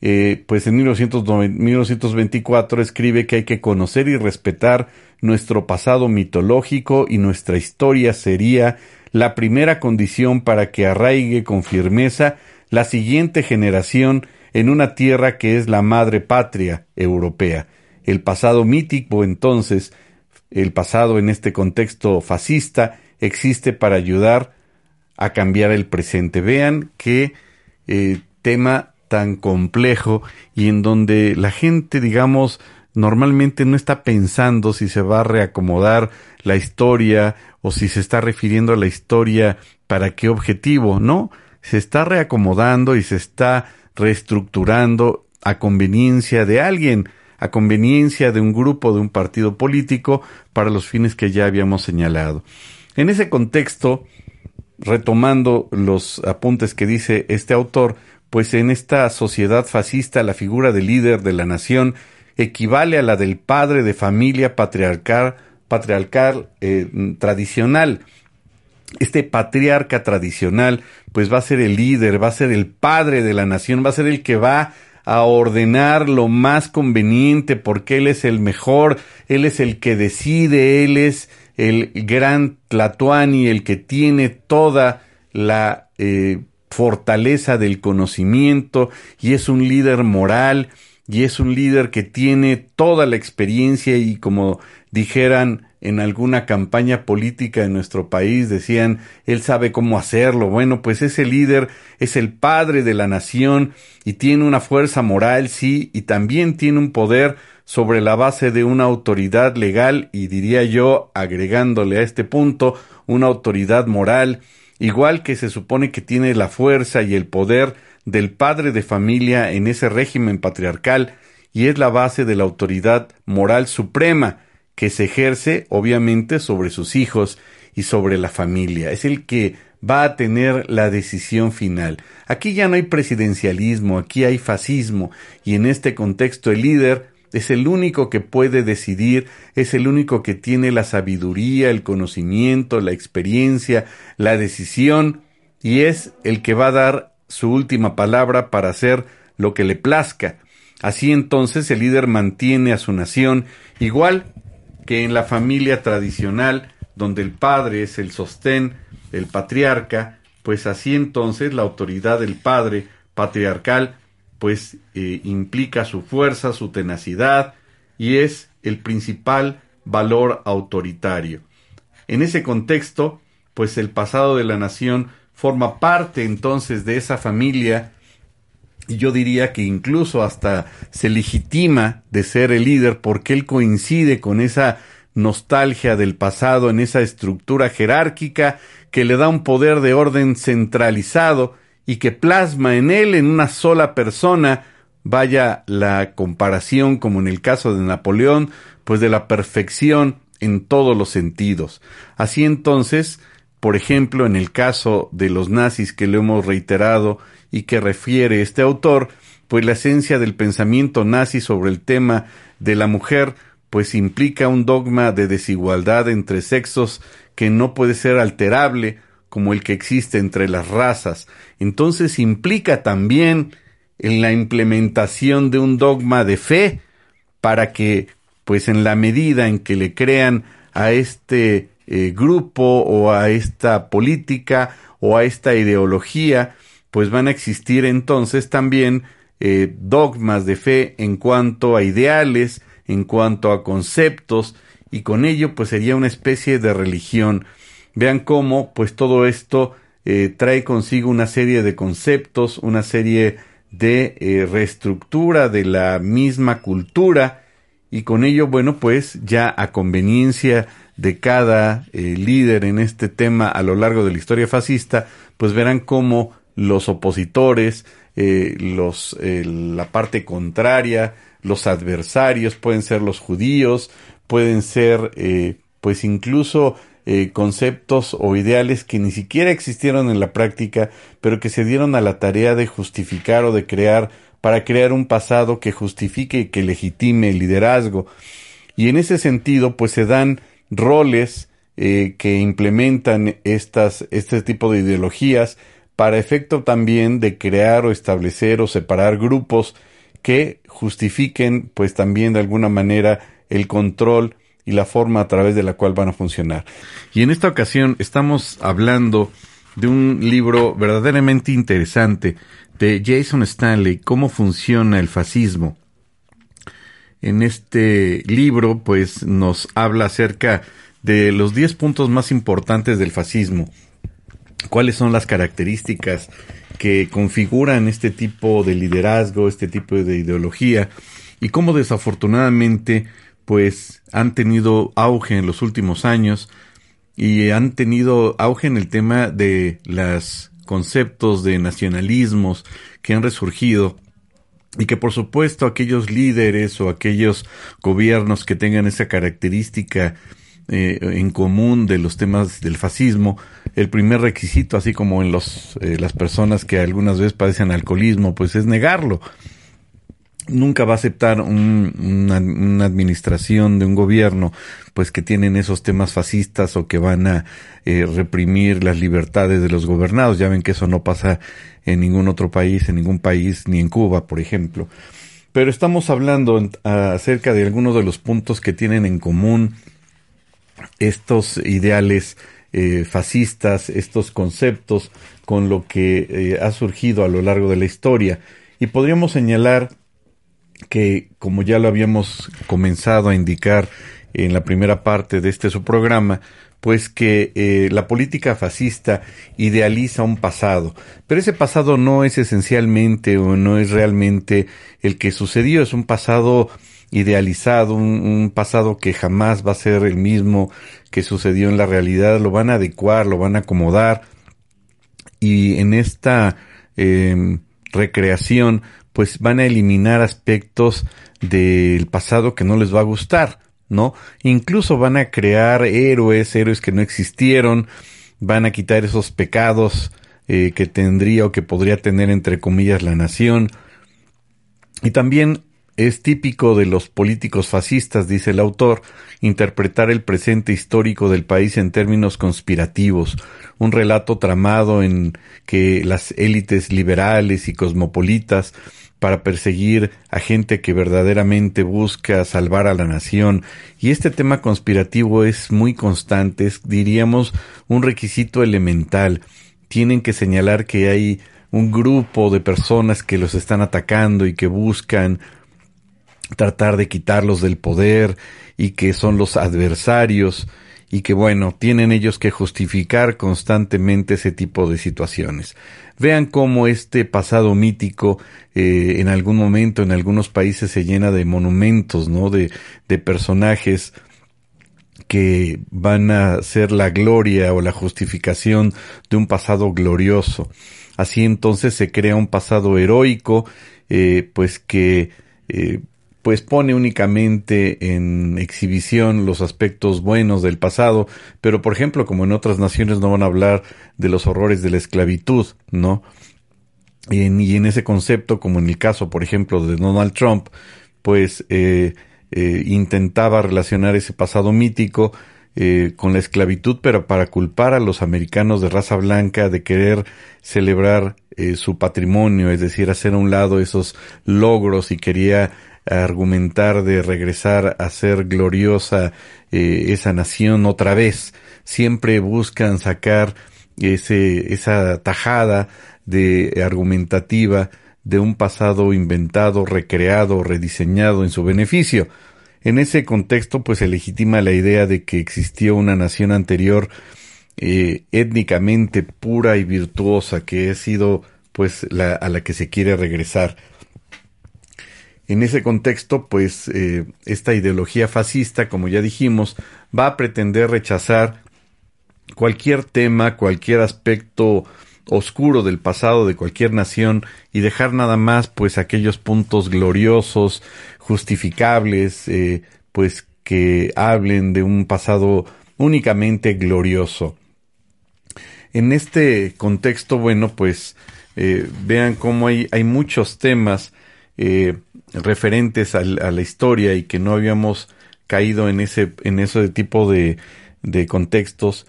eh, pues en 1924 escribe que hay que conocer y respetar nuestro pasado mitológico y nuestra historia sería la primera condición para que arraigue con firmeza la siguiente generación en una tierra que es la madre patria europea. El pasado mítico, entonces, el pasado en este contexto fascista, existe para ayudar a cambiar el presente. Vean qué eh, tema tan complejo y en donde la gente, digamos, normalmente no está pensando si se va a reacomodar la historia o si se está refiriendo a la historia para qué objetivo, no, se está reacomodando y se está reestructurando a conveniencia de alguien, a conveniencia de un grupo, de un partido político, para los fines que ya habíamos señalado. En ese contexto, retomando los apuntes que dice este autor, pues en esta sociedad fascista la figura del líder de la nación equivale a la del padre de familia patriarcal, patriarcal eh, tradicional. Este patriarca tradicional, pues va a ser el líder, va a ser el padre de la nación, va a ser el que va a ordenar lo más conveniente porque él es el mejor, él es el que decide, él es el gran Tlatuani, el que tiene toda la eh, fortaleza del conocimiento y es un líder moral y es un líder que tiene toda la experiencia y como dijeran en alguna campaña política en nuestro país decían, él sabe cómo hacerlo. Bueno, pues ese líder es el padre de la nación y tiene una fuerza moral, sí, y también tiene un poder sobre la base de una autoridad legal y diría yo, agregándole a este punto, una autoridad moral, igual que se supone que tiene la fuerza y el poder del padre de familia en ese régimen patriarcal, y es la base de la autoridad moral suprema que se ejerce obviamente sobre sus hijos y sobre la familia. Es el que va a tener la decisión final. Aquí ya no hay presidencialismo, aquí hay fascismo, y en este contexto el líder es el único que puede decidir, es el único que tiene la sabiduría, el conocimiento, la experiencia, la decisión, y es el que va a dar su última palabra para hacer lo que le plazca. Así entonces el líder mantiene a su nación, igual que en la familia tradicional, donde el padre es el sostén, el patriarca, pues así entonces la autoridad del padre patriarcal pues eh, implica su fuerza, su tenacidad y es el principal valor autoritario. En ese contexto, pues el pasado de la nación forma parte entonces de esa familia y yo diría que incluso hasta se legitima de ser el líder porque él coincide con esa nostalgia del pasado en esa estructura jerárquica que le da un poder de orden centralizado y que plasma en él, en una sola persona, vaya la comparación, como en el caso de Napoleón, pues de la perfección en todos los sentidos. Así entonces, por ejemplo, en el caso de los nazis que lo hemos reiterado y que refiere este autor, pues la esencia del pensamiento nazi sobre el tema de la mujer, pues implica un dogma de desigualdad entre sexos que no puede ser alterable como el que existe entre las razas. Entonces implica también en la implementación de un dogma de fe para que, pues en la medida en que le crean a este eh, grupo o a esta política o a esta ideología, pues van a existir entonces también eh, dogmas de fe en cuanto a ideales, en cuanto a conceptos, y con ello pues sería una especie de religión Vean cómo, pues todo esto eh, trae consigo una serie de conceptos, una serie de eh, reestructura de la misma cultura y con ello, bueno, pues ya a conveniencia de cada eh, líder en este tema a lo largo de la historia fascista, pues verán cómo los opositores, los, la parte contraria, los adversarios, pueden ser los judíos, pueden ser, pues incluso eh, conceptos o ideales que ni siquiera existieron en la práctica, pero que se dieron a la tarea de justificar o de crear para crear un pasado que justifique y que legitime el liderazgo. Y en ese sentido, pues se dan roles eh, que implementan estas, este tipo de ideologías para efecto también de crear o establecer o separar grupos que justifiquen pues también de alguna manera el control y la forma a través de la cual van a funcionar. Y en esta ocasión estamos hablando de un libro verdaderamente interesante de Jason Stanley, Cómo funciona el fascismo. En este libro, pues, nos habla acerca de los 10 puntos más importantes del fascismo. ¿Cuáles son las características que configuran este tipo de liderazgo, este tipo de ideología? Y cómo desafortunadamente pues han tenido auge en los últimos años y han tenido auge en el tema de los conceptos de nacionalismos que han resurgido y que por supuesto aquellos líderes o aquellos gobiernos que tengan esa característica eh, en común de los temas del fascismo, el primer requisito, así como en los, eh, las personas que algunas veces padecen alcoholismo, pues es negarlo nunca va a aceptar una, administración de un gobierno pues que tienen esos temas fascistas o que van a eh, reprimir las libertades de los gobernados. Ya ven que eso no pasa en ningún otro país, en ningún país, ni en Cuba, por ejemplo. Pero estamos hablando acerca de algunos de los puntos que tienen en común estos ideales eh, fascistas, estos conceptos con lo que eh, ha surgido a lo largo de la historia. Y podríamos señalar que, como ya lo habíamos comenzado a indicar en la primera parte de este su programa, pues que eh, la política fascista idealiza un pasado, pero ese pasado no es esencialmente o no es realmente el que sucedió, es un pasado idealizado, un, pasado que jamás va a ser el mismo que sucedió en la realidad, lo van a adecuar, lo van a acomodar y en esta em, recreación pues van a eliminar aspectos del pasado que no les va a gustar, ¿no? Incluso van a crear héroes, héroes que no existieron, van a quitar esos pecados eh, que tendría o que podría tener entre comillas la nación. Y también es típico de los políticos fascistas, dice el autor, interpretar el presente histórico del país en términos conspirativos, un relato tramado en que las élites liberales y cosmopolitas para perseguir a gente que verdaderamente busca salvar a la nación. Y este tema conspirativo es muy constante, es, diríamos, un requisito elemental. Tienen que señalar que hay un grupo de personas que los están atacando y que buscan tratar de quitarlos del poder y que son los adversarios y que bueno, tienen ellos que justificar constantemente ese tipo de situaciones. Vean cómo este pasado mítico eh, en algún momento en algunos países se llena de monumentos, ¿no? De, de personajes que van a ser la gloria o la justificación de un pasado glorioso. Así entonces se crea un pasado heroico, eh, pues que eh, pues pone únicamente en exhibición los aspectos buenos del pasado, pero por ejemplo, como en otras naciones no van a hablar de los horrores de la esclavitud, ¿no? Y en, ese concepto, como en el caso, por ejemplo, de Donald Trump, pues eh, eh, intentaba relacionar ese pasado mítico eh, con la esclavitud, pero para culpar a los americanos de raza blanca de querer celebrar su patrimonio, es decir, hacer a un lado esos logros y quería argumentar de regresar a ser gloriosa eh, esa nación otra vez. Siempre buscan sacar ese, esa tajada de argumentativa de un pasado inventado, recreado, rediseñado en su beneficio. En ese contexto, pues se legitima la idea de que existió una nación anterior eh, étnicamente pura y virtuosa que ha sido pues la, a la que se quiere regresar. En ese contexto, pues eh, esta ideología fascista, como ya dijimos, va a pretender rechazar cualquier tema, cualquier aspecto oscuro del pasado de cualquier nación y dejar nada más pues aquellos puntos gloriosos, justificables, eh, pues que hablen de un pasado únicamente glorioso. En este contexto, bueno, pues eh, vean cómo hay, hay muchos temas referentes a, la historia y que no habíamos caído en ese, en ese tipo de, de contextos.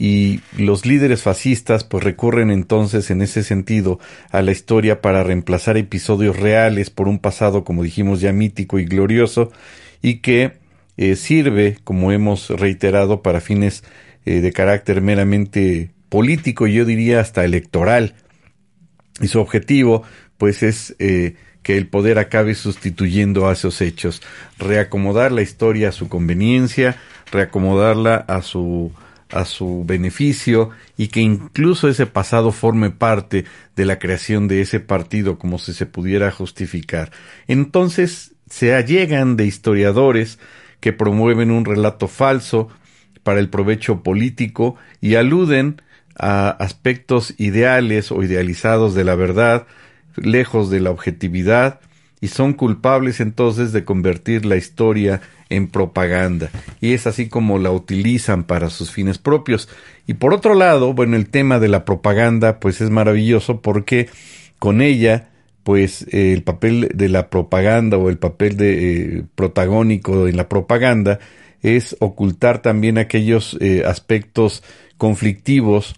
Y los líderes fascistas pues recurren entonces en ese sentido a la historia para reemplazar episodios reales por un pasado como dijimos ya mítico y glorioso y que eh, sirve como hemos reiterado para fines eh, de carácter meramente político yo diría hasta electoral. Y su objetivo pues es eh, que el poder acabe sustituyendo a esos hechos, reacomodar la historia a su conveniencia, reacomodarla a su a su beneficio y que incluso ese pasado forme parte de la creación de ese partido como si se pudiera justificar. Entonces se allegan de historiadores que promueven un relato falso para el provecho político y aluden a aspectos ideales o idealizados de la verdad, lejos de la objetividad y son culpables entonces de convertir la historia en propaganda. Y es así como la utilizan para sus fines propios. Y por otro lado bueno el tema de la propaganda pues es maravilloso porque con ella pues el papel de la propaganda o el papel de eh, protagónico en la propaganda es ocultar también aquellos eh, aspectos conflictivos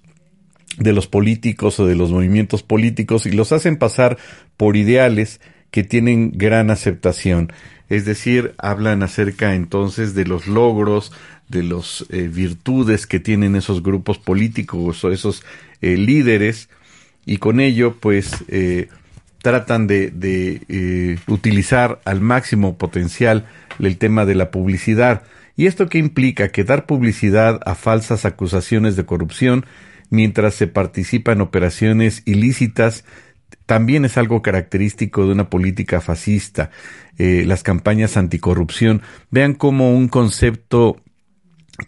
de los políticos o de los movimientos políticos y los hacen pasar por ideales que tienen gran aceptación. Es decir, hablan acerca entonces de los logros, de las eh, virtudes que tienen esos grupos políticos o esos eh, líderes y con ello pues eh, tratan de, de utilizar al máximo potencial el tema de la publicidad. ¿Y esto qué implica? Que dar publicidad a falsas acusaciones de corrupción mientras se participa en operaciones ilícitas también es algo característico de una política fascista, eh, las campañas anticorrupción. Vean como un concepto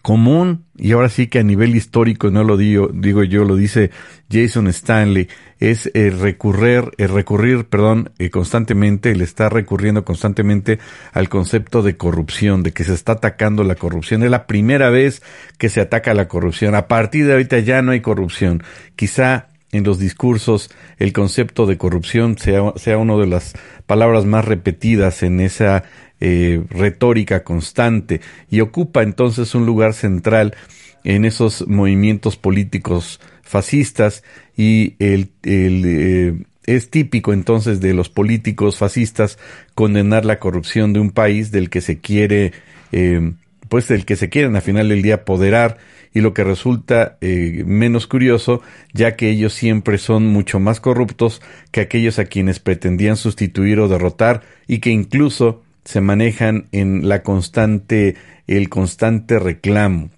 común, y ahora sí que a nivel histórico, no lo digo, digo yo, lo dice Jason Stanley, es el recurrir, el recurrir, perdón, eh, constantemente, el estar recurriendo constantemente al concepto de corrupción, de que se está atacando la corrupción. Es la primera vez que se ataca la corrupción. A partir de ahorita ya no hay corrupción. Quizá en los discursos el concepto de corrupción sea, sea una de las palabras más repetidas en esa eh, retórica constante y ocupa entonces un lugar central en esos movimientos políticos fascistas y eh, es típico entonces de los políticos fascistas condenar la corrupción de un país del que se quiere eh, pues del que se quieren al final del día apoderar y lo que resulta menos curioso ya que ellos siempre son mucho más corruptos que aquellos a quienes pretendían sustituir o derrotar y que incluso se manejan en la constante, el constante reclamo,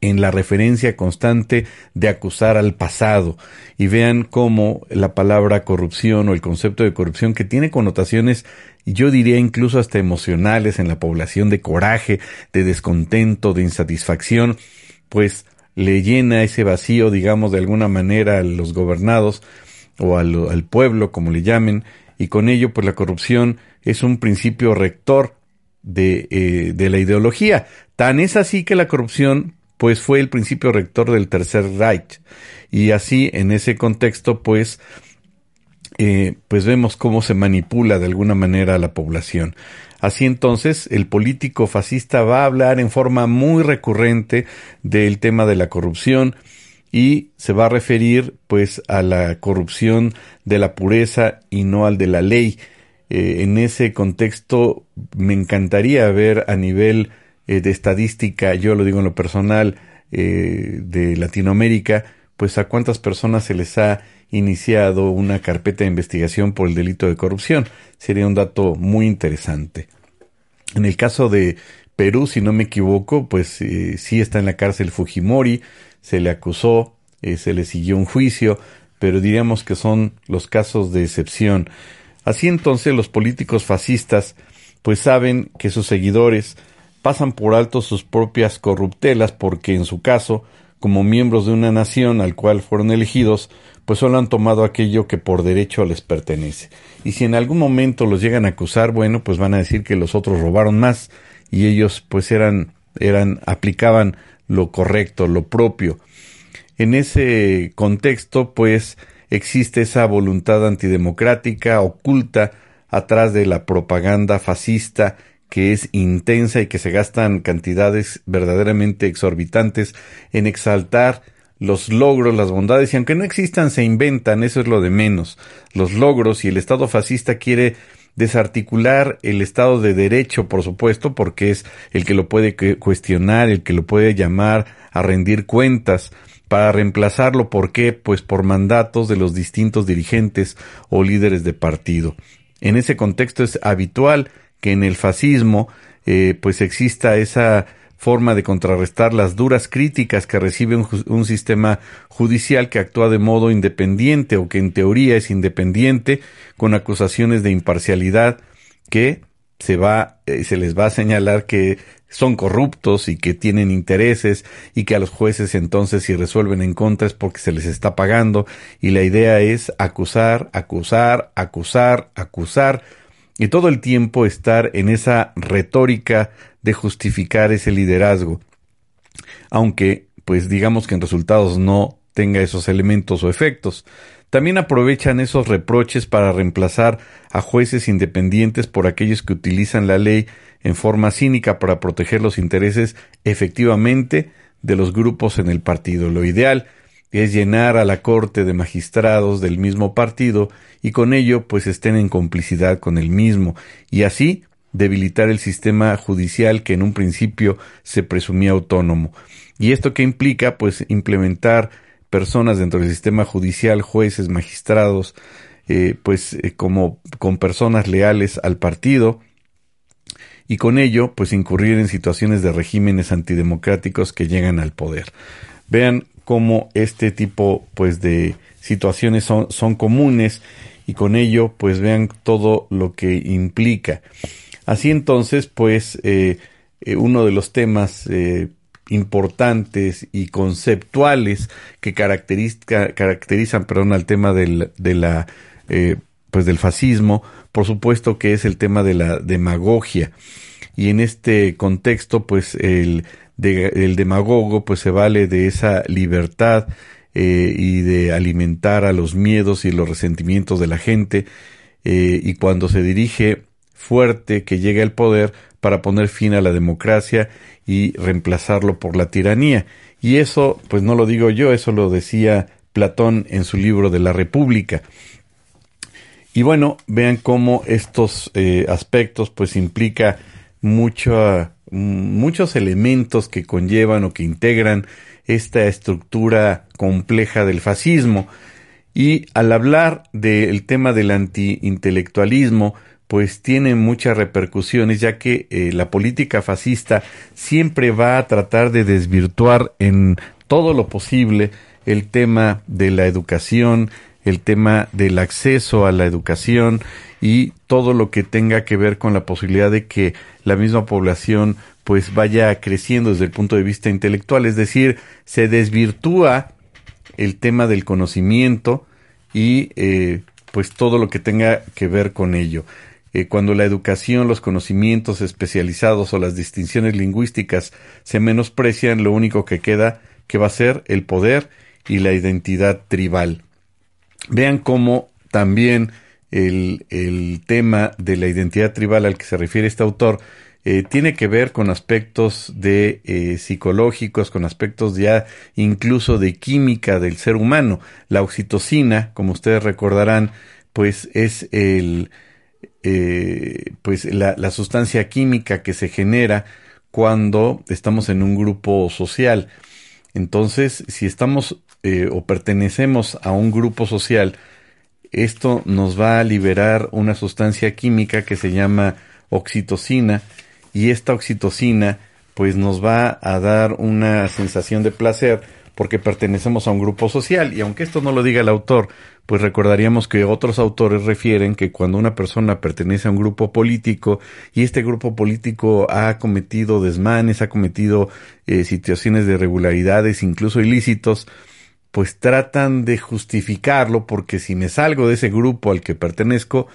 en la referencia constante de acusar al pasado. Y vean cómo la palabra corrupción o el concepto de corrupción que tiene connotaciones yo diría incluso hasta emocionales en la población de coraje, de descontento, de insatisfacción, pues le llena ese vacío, digamos, de alguna manera a los gobernados o al, pueblo, como le llamen, y con ello pues la corrupción es un principio rector de, eh, de la ideología. Tan es así que la corrupción pues fue el principio rector del Tercer Reich. Y así, en ese contexto, pues, eh, pues vemos cómo se manipula de alguna manera a la población. Así entonces, el político fascista va a hablar en forma muy recurrente del tema de la corrupción y se va a referir pues a la corrupción de la pureza y no al de la ley. Eh, en ese contexto me encantaría ver a nivel eh, de estadística, yo lo digo en lo personal, eh, de Latinoamérica, pues a cuántas personas se les ha iniciado una carpeta de investigación por el delito de corrupción. Sería un dato muy interesante. En el caso de Perú, si no me equivoco, pues sí está en la cárcel Fujimori, se le acusó, se le siguió un juicio, pero diríamos que son los casos de excepción. Así entonces los políticos fascistas pues saben que sus seguidores pasan por alto sus propias corruptelas porque en su caso, como miembros de una nación al cual fueron elegidos, pues solo han tomado aquello que por derecho les pertenece. Y si en algún momento los llegan a acusar, bueno, pues van a decir que los otros robaron más y ellos pues eran eran aplicaban lo correcto, lo propio. En ese contexto, pues existe esa voluntad antidemocrática oculta atrás de la propaganda fascista que es intensa y que se gastan cantidades verdaderamente exorbitantes en exaltar los logros, las bondades, y aunque no existan, se inventan, eso es lo de menos. Los logros y el Estado fascista quiere desarticular el Estado de Derecho, por supuesto, porque es el que lo puede cuestionar, el que lo puede llamar a rendir cuentas, para reemplazarlo. ¿Por qué? Pues por mandatos de los distintos dirigentes o líderes de partido. En ese contexto es habitual que en el fascismo eh, pues exista esa forma de contrarrestar las duras críticas que recibe un, sistema judicial que actúa de modo independiente o que en teoría es independiente con acusaciones de imparcialidad que se va eh, se les va a señalar que son corruptos y que tienen intereses y que a los jueces entonces si resuelven en contra es porque se les está pagando y la idea es acusar, acusar, acusar, acusar y todo el tiempo estar en esa retórica de justificar ese liderazgo. Aunque pues digamos que en resultados no tenga esos elementos o efectos. También aprovechan esos reproches para reemplazar a jueces independientes por aquellos que utilizan la ley en forma cínica para proteger los intereses efectivamente de los grupos en el partido. Lo ideal es llenar a la corte de magistrados del mismo partido y con ello pues estén en complicidad con el mismo y así debilitar el sistema judicial que en un principio se presumía autónomo. ¿Y esto qué implica? Pues implementar personas dentro del sistema judicial, jueces, magistrados, eh, pues eh, como con personas leales al partido, y con ello pues incurrir en situaciones de regímenes antidemocráticos que llegan al poder. Vean cómo este tipo pues de situaciones son, son comunes y con ello pues vean todo lo que implica. Así entonces pues eh, eh, uno de los temas eh, importantes y conceptuales que caracterizan perdón, al tema del, pues del fascismo, por supuesto que es el tema de la demagogia. Y en este contexto, pues el, el demagogo pues se vale de esa libertad eh, y de alimentar a los miedos y los resentimientos de la gente eh, y cuando se dirige fuerte que llega al poder para poner fin a la democracia y reemplazarlo por la tiranía. Y eso, pues no lo digo yo, eso lo decía Platón en su libro de la República. Y bueno, vean cómo estos eh, aspectos pues implica mucho, muchos elementos que conllevan o que integran esta estructura compleja del fascismo. Y al hablar del tema del antiintelectualismo, pues tiene muchas repercusiones, ya que eh, la política fascista siempre va a tratar de desvirtuar en todo lo posible el tema de la educación, el tema del acceso a la educación y todo lo que tenga que ver con la posibilidad de que la misma población pues vaya creciendo desde el punto de vista intelectual, es decir, se desvirtúa el tema del conocimiento y eh, pues todo lo que tenga que ver con ello. Eh, cuando la educación, los conocimientos especializados o las distinciones lingüísticas se menosprecian, lo único que queda que va a ser el poder y la identidad tribal. Vean cómo también el, el tema de la identidad tribal al que se refiere este autor eh, tiene que ver con aspectos de eh, psicológicos, con aspectos ya incluso de química del ser humano. La oxitocina, como ustedes recordarán, pues es el eh, pues la, la, sustancia química que se genera cuando estamos en un grupo social. Entonces, si estamos o pertenecemos a un grupo social, esto nos va a liberar una sustancia química que se llama oxitocina y esta oxitocina pues nos va a dar una sensación de placer porque pertenecemos a un grupo social. Y aunque esto no lo diga el autor, pues recordaríamos que otros autores refieren que cuando una persona pertenece a un grupo político y este grupo político ha cometido desmanes, ha cometido eh, situaciones de irregularidades, incluso ilícitos, pues tratan de justificarlo porque si me salgo de ese grupo al que pertenezco,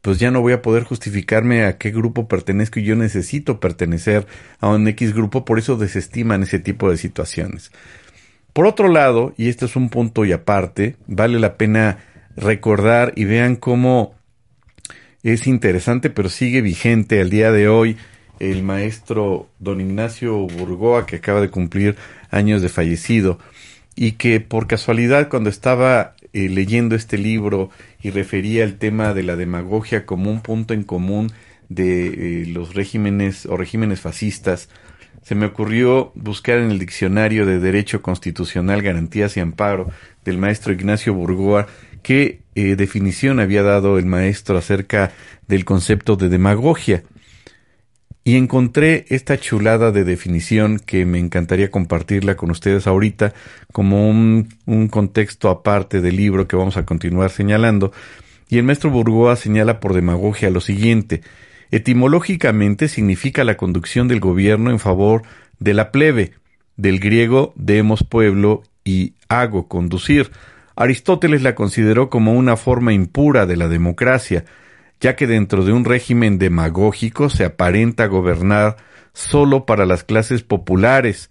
pues ya no voy a poder justificarme a qué grupo pertenezco y yo necesito pertenecer a un X grupo, por eso desestiman ese tipo de situaciones. Por otro lado, y este es un punto y aparte, vale la pena recordar y vean cómo es interesante, pero sigue vigente al día de hoy el maestro don Ignacio Burgoa, que acaba de cumplir años de fallecido, y que por casualidad cuando estaba eh, leyendo este libro y refería el tema de la demagogia como un punto en común de eh, los regímenes o regímenes fascistas, se me ocurrió buscar en el diccionario de Derecho Constitucional, Garantías y Amparo del maestro Ignacio Burgoa qué eh, definición había dado el maestro acerca del concepto de demagogia y encontré esta chulada de definición que me encantaría compartirla con ustedes ahorita como un, contexto aparte del libro que vamos a continuar señalando. Y el maestro Burgoa señala por demagogia lo siguiente. Etimológicamente significa la conducción del gobierno en favor de la plebe, del griego demos pueblo y hago conducir. Aristóteles la consideró como una forma impura de la democracia, ya que dentro de un régimen demagógico se aparenta gobernar solo para las clases populares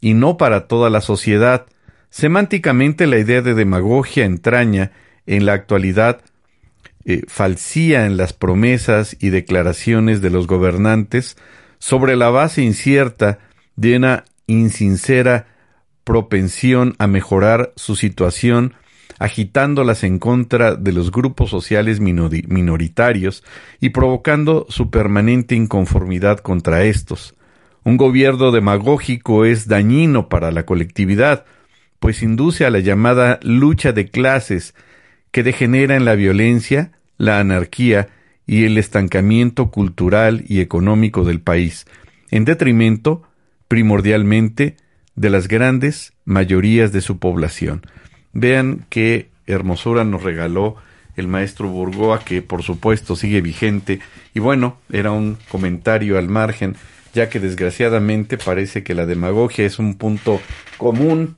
y no para toda la sociedad. Semánticamente la idea de demagogia entraña en la actualidad eh, falsía en las promesas y declaraciones de los gobernantes sobre la base incierta de una insincera propensión a mejorar su situación agitándolas en contra de los grupos sociales minoritarios y provocando su permanente inconformidad contra estos. Un gobierno demagógico es dañino para la colectividad, pues induce a la llamada lucha de clases, que degenera en la violencia, la anarquía y el estancamiento cultural y económico del país, en detrimento, primordialmente, de las grandes mayorías de su población. Vean qué hermosura nos regaló el maestro Burgoa, que por supuesto sigue vigente. Y bueno, era un comentario al margen, ya que desgraciadamente parece que la demagogia es un punto común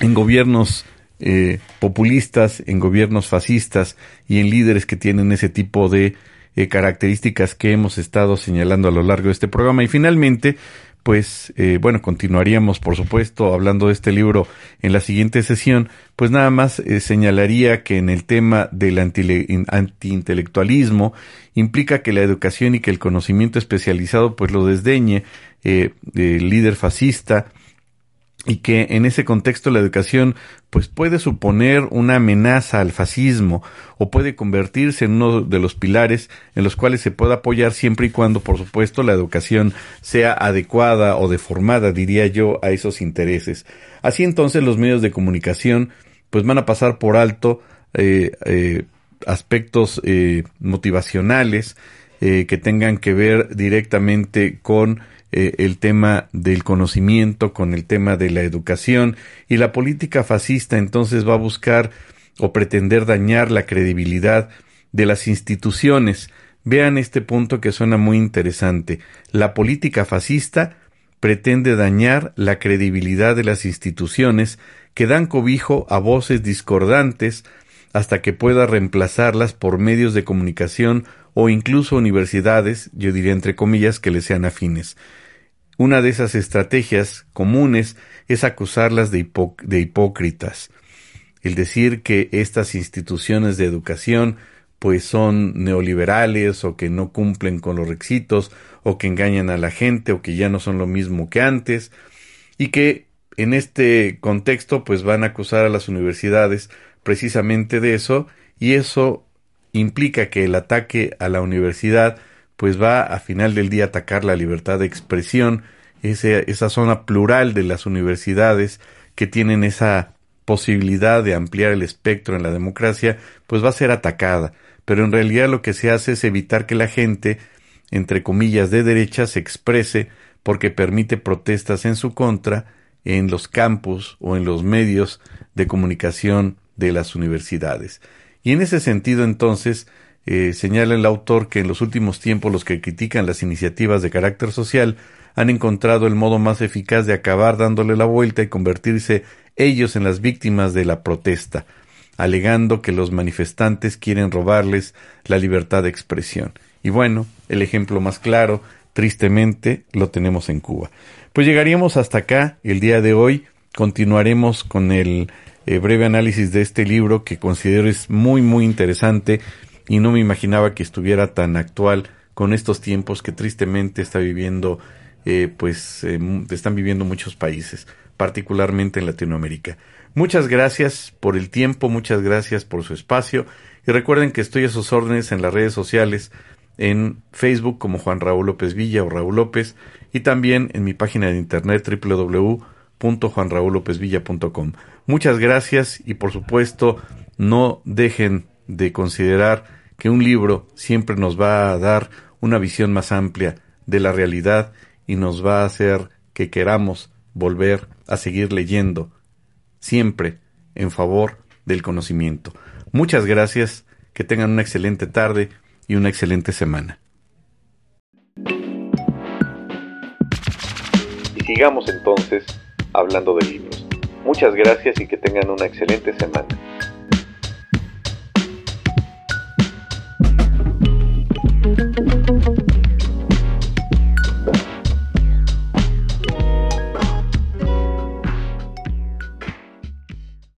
en gobiernos eh, populistas, en gobiernos fascistas y en líderes que tienen ese tipo de eh, características que hemos estado señalando a lo largo de este programa. Y finalmente, pues eh, bueno, continuaríamos por supuesto hablando de este libro en la siguiente sesión, pues nada más eh, señalaría que en el tema del antiintelectualismo implica que la educación y que el conocimiento especializado pues lo desdeñe eh, el líder fascista y que en ese contexto la educación pues puede suponer una amenaza al fascismo o puede convertirse en uno de los pilares en los cuales se puede apoyar siempre y cuando por supuesto la educación sea adecuada o deformada diría yo a esos intereses. Así entonces los medios de comunicación pues van a pasar por alto eh, eh, aspectos eh, motivacionales que tengan que ver directamente con eh, el tema del conocimiento, con el tema de la educación, y la política fascista entonces va a buscar o pretender dañar la credibilidad de las instituciones. Vean este punto que suena muy interesante. La política fascista pretende dañar la credibilidad de las instituciones que dan cobijo a voces discordantes hasta que pueda reemplazarlas por medios de comunicación o incluso universidades, yo diría entre comillas, que le sean afines. Una de esas estrategias comunes es acusarlas de, hipócritas, el decir que estas instituciones de educación pues son neoliberales o que no cumplen con los requisitos o que engañan a la gente o que ya no son lo mismo que antes y que en este contexto pues van a acusar a las universidades precisamente de eso y eso implica que el ataque a la universidad pues va a final del día a atacar la libertad de expresión, esa zona plural de las universidades que tienen esa posibilidad de ampliar el espectro en la democracia, pues va a ser atacada. Pero en realidad lo que se hace es evitar que la gente, entre comillas, de derecha se exprese porque permite protestas en su contra en los campus o en los medios de comunicación de las universidades. Y en ese sentido, entonces, eh, señala el autor que en los últimos tiempos los que critican las iniciativas de carácter social han encontrado el modo más eficaz de acabar dándole la vuelta y convertirse ellos en las víctimas de la protesta, alegando que los manifestantes quieren robarles la libertad de expresión. Y bueno, el ejemplo más claro, tristemente, lo tenemos en Cuba. Pues llegaríamos hasta acá el día de hoy. Continuaremos con el eh, breve análisis de este libro que considero es muy muy interesante y no me imaginaba que estuviera tan actual con estos tiempos que tristemente está viviendo, eh, pues eh, están viviendo muchos países, particularmente en Latinoamérica. Muchas gracias por el tiempo, muchas gracias por su espacio y recuerden que estoy a sus órdenes en las redes sociales, en Facebook como Juan Raúl López Villa o Raúl López y también en mi página de internet www.juanraulopezvilla.com. Muchas gracias y por supuesto no dejen de considerar que un libro siempre nos va a dar una visión más amplia de la realidad y nos va a hacer que queramos volver a seguir leyendo, siempre en favor del conocimiento. Muchas gracias, que tengan una excelente tarde y una excelente semana. Y sigamos entonces hablando de libros. Muchas gracias y que tengan una excelente semana.